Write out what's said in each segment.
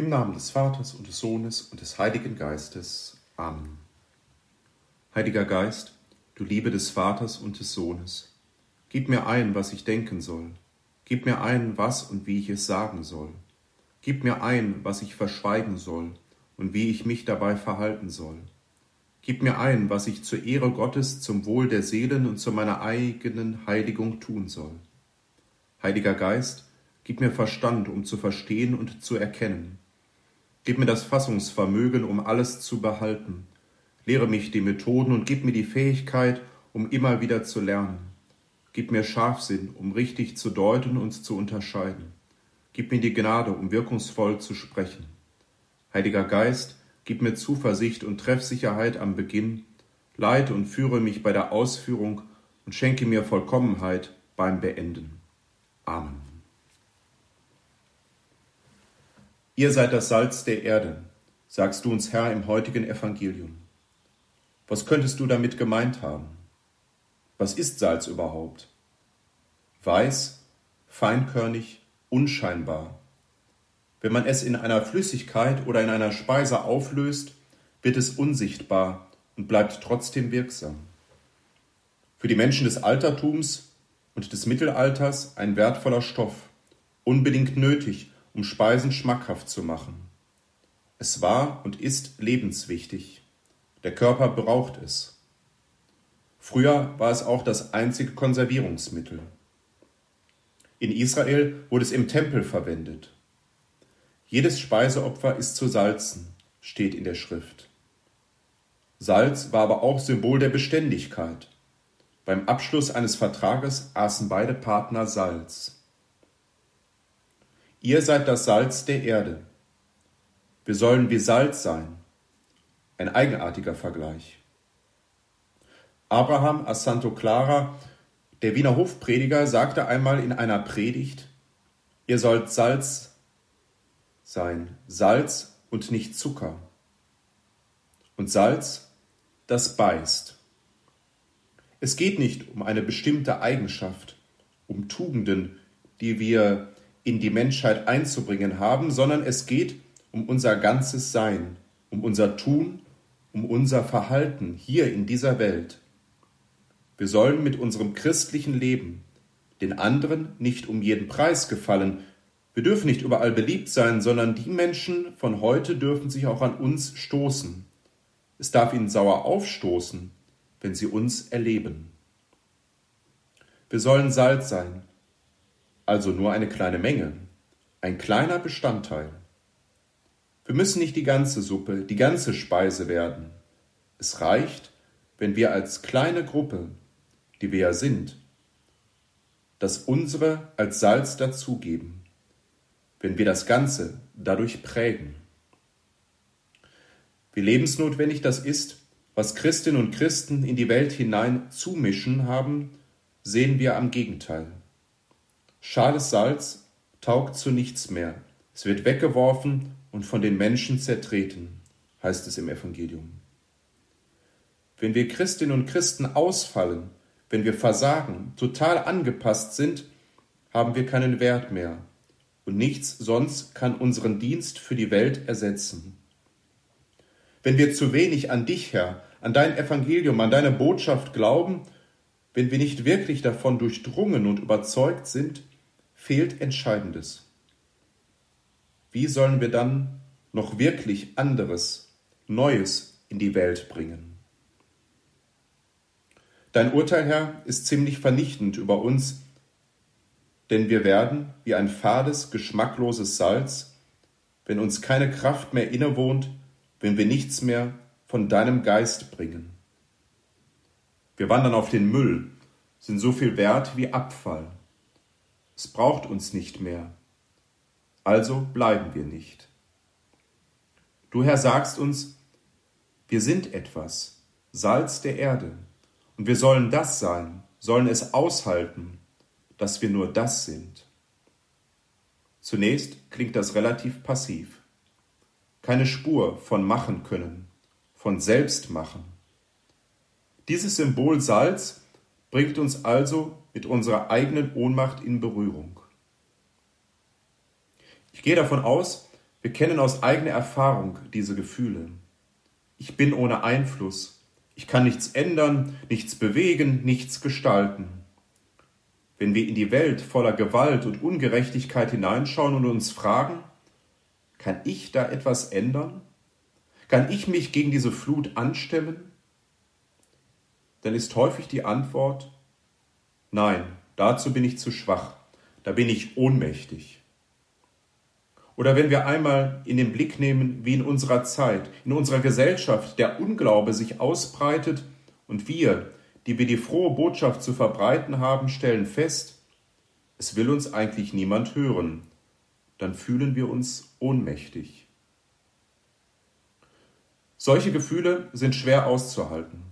Im Namen des Vaters und des Sohnes und des Heiligen Geistes. Amen. Heiliger Geist, du Liebe des Vaters und des Sohnes, gib mir ein, was ich denken soll. Gib mir ein, was und wie ich es sagen soll. Gib mir ein, was ich verschweigen soll und wie ich mich dabei verhalten soll. Gib mir ein, was ich zur Ehre Gottes, zum Wohl der Seelen und zu meiner eigenen Heiligung tun soll. Heiliger Geist, gib mir Verstand, um zu verstehen und zu erkennen Gib mir das Fassungsvermögen, um alles zu behalten. Lehre mich die Methoden und gib mir die Fähigkeit, um immer wieder zu lernen. Gib mir Scharfsinn, um richtig zu deuten und zu unterscheiden. Gib mir die Gnade, um wirkungsvoll zu sprechen. Heiliger Geist, gib mir Zuversicht und Treffsicherheit am Beginn, leite und führe mich bei der Ausführung und schenke mir Vollkommenheit beim Beenden. Amen. Ihr seid das Salz der Erde, sagst du uns Herr im heutigen Evangelium. Was könntest du damit gemeint haben? Was ist Salz überhaupt? Weiß, feinkörnig, unscheinbar. Wenn man es in einer Flüssigkeit oder in einer Speise auflöst, wird es unsichtbar und bleibt trotzdem wirksam. Für die Menschen des Altertums und des Mittelalters ein wertvoller Stoff, unbedingt nötig, um Speisen schmackhaft zu machen. Es war und ist lebenswichtig. Der Körper braucht es. Früher war es auch das einzige Konservierungsmittel. In Israel wurde es im Tempel verwendet. Jedes Speiseopfer ist zu salzen, steht in der Schrift. Salz war aber auch Symbol der Beständigkeit. Beim Abschluss eines Vertrages aßen beide Partner Salz. Ihr seid das Salz der Erde. Wir sollen wie Salz sein. Ein eigenartiger Vergleich. Abraham a Santo Clara, der Wiener Hofprediger, sagte einmal in einer Predigt, ihr sollt Salz sein, Salz und nicht Zucker. Und Salz, das beißt. Es geht nicht um eine bestimmte Eigenschaft, um Tugenden, die wir in die Menschheit einzubringen haben, sondern es geht um unser ganzes Sein, um unser Tun, um unser Verhalten hier in dieser Welt. Wir sollen mit unserem christlichen Leben den anderen nicht um jeden Preis gefallen. Wir dürfen nicht überall beliebt sein, sondern die Menschen von heute dürfen sich auch an uns stoßen. Es darf ihnen sauer aufstoßen, wenn sie uns erleben. Wir sollen Salz sein, also nur eine kleine Menge, ein kleiner Bestandteil. Wir müssen nicht die ganze Suppe, die ganze Speise werden. Es reicht, wenn wir als kleine Gruppe, die wir ja sind, das unsere als Salz dazugeben, wenn wir das Ganze dadurch prägen. Wie lebensnotwendig das ist, was Christinnen und Christen in die Welt hinein zumischen haben, sehen wir am Gegenteil. Schales Salz taugt zu nichts mehr. Es wird weggeworfen und von den Menschen zertreten, heißt es im Evangelium. Wenn wir Christinnen und Christen ausfallen, wenn wir versagen, total angepasst sind, haben wir keinen Wert mehr. Und nichts sonst kann unseren Dienst für die Welt ersetzen. Wenn wir zu wenig an dich, Herr, an dein Evangelium, an deine Botschaft glauben, wenn wir nicht wirklich davon durchdrungen und überzeugt sind, fehlt Entscheidendes. Wie sollen wir dann noch wirklich anderes, Neues in die Welt bringen? Dein Urteil, Herr, ist ziemlich vernichtend über uns, denn wir werden wie ein fades, geschmackloses Salz, wenn uns keine Kraft mehr innewohnt, wenn wir nichts mehr von deinem Geist bringen. Wir wandern auf den Müll, sind so viel wert wie Abfall. Es braucht uns nicht mehr. Also bleiben wir nicht. Du Herr sagst uns, wir sind etwas, Salz der Erde, und wir sollen das sein, sollen es aushalten, dass wir nur das sind. Zunächst klingt das relativ passiv. Keine Spur von machen können, von selbst machen. Dieses Symbol Salz bringt uns also mit unserer eigenen Ohnmacht in Berührung. Ich gehe davon aus, Wir kennen aus eigener Erfahrung diese Gefühle. Ich bin ohne Einfluss. Ich kann nichts ändern, nichts bewegen, nichts gestalten. Wenn wir in die Welt voller Gewalt und Ungerechtigkeit hineinschauen und uns fragen, kann ich da etwas ändern? Kann ich mich gegen diese Flut anstellen? Dann ist häufig die Antwort, nein, dazu bin ich zu schwach, da bin ich ohnmächtig. Oder wenn wir einmal in den Blick nehmen, wie in unserer Zeit, in unserer Gesellschaft der Unglaube sich ausbreitet und wir, die wir die frohe Botschaft zu verbreiten haben, stellen fest, es will uns eigentlich niemand hören, dann fühlen wir uns ohnmächtig. Solche Gefühle sind schwer auszuhalten.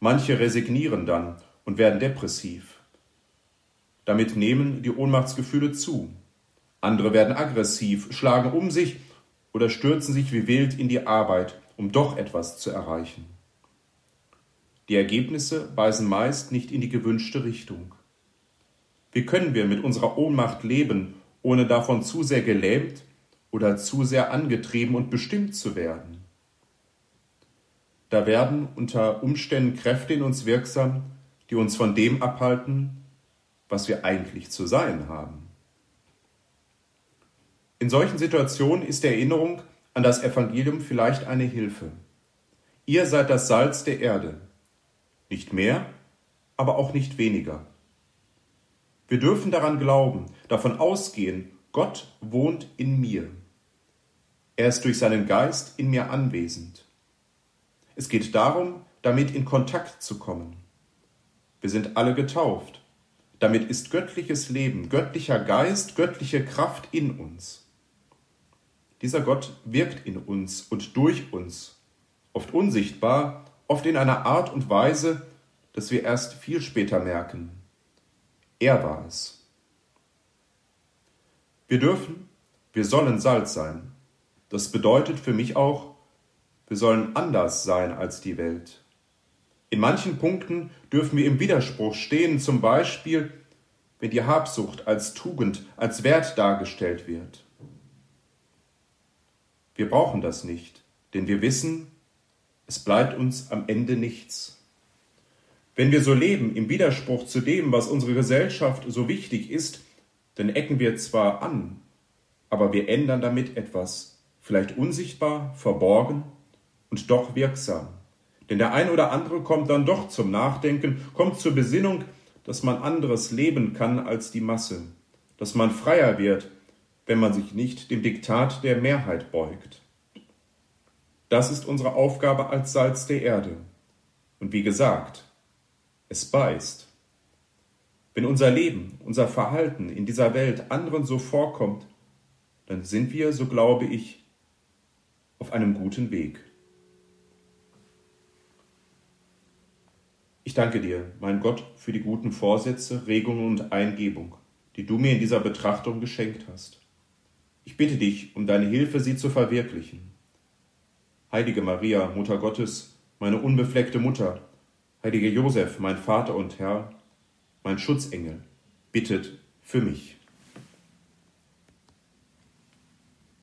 Manche resignieren dann und werden depressiv. Damit nehmen die Ohnmachtsgefühle zu. Andere werden aggressiv, schlagen um sich oder stürzen sich wie wild in die Arbeit, um doch etwas zu erreichen. Die Ergebnisse weisen meist nicht in die gewünschte Richtung. Wie können wir mit unserer Ohnmacht leben, ohne davon zu sehr gelähmt oder zu sehr angetrieben und bestimmt zu werden? Da werden unter Umständen Kräfte in uns wirksam, die uns von dem abhalten, was wir eigentlich zu sein haben. In solchen Situationen ist die Erinnerung an das Evangelium vielleicht eine Hilfe. Ihr seid das Salz der Erde. Nicht mehr, aber auch nicht weniger. Wir dürfen daran glauben, davon ausgehen, Gott wohnt in mir. Er ist durch seinen Geist in mir anwesend. Es geht darum, damit in Kontakt zu kommen. Wir sind alle getauft. Damit ist göttliches Leben, göttlicher Geist, göttliche Kraft in uns. Dieser Gott wirkt in uns und durch uns, oft unsichtbar, oft in einer Art und Weise, dass wir erst viel später merken. Er war es. Wir dürfen, wir sollen Salz sein. Das bedeutet für mich auch, wir sollen anders sein als die Welt. In manchen Punkten dürfen wir im Widerspruch stehen, zum Beispiel, wenn die Habsucht als Tugend, als Wert dargestellt wird. Wir brauchen das nicht, denn wir wissen, es bleibt uns am Ende nichts. Wenn wir so leben im Widerspruch zu dem, was unsere Gesellschaft so wichtig ist, dann ecken wir zwar an, aber wir ändern damit etwas, vielleicht unsichtbar, verborgen und doch wirksam. Denn der ein oder andere kommt dann doch zum Nachdenken, kommt zur Besinnung, dass man anderes leben kann als die Masse, dass man freier wird, wenn man sich nicht dem Diktat der Mehrheit beugt. Das ist unsere Aufgabe als Salz der Erde. Und wie gesagt, es beißt. Wenn unser Leben, unser Verhalten in dieser Welt anderen so vorkommt, dann sind wir, so glaube ich, auf einem guten Weg. Ich danke dir, mein Gott, für die guten Vorsätze, Regungen und Eingebung, die du mir in dieser Betrachtung geschenkt hast. Ich bitte dich um deine Hilfe, sie zu verwirklichen. Heilige Maria, Mutter Gottes, meine unbefleckte Mutter, heiliger Josef, mein Vater und Herr, mein Schutzengel, bittet für mich.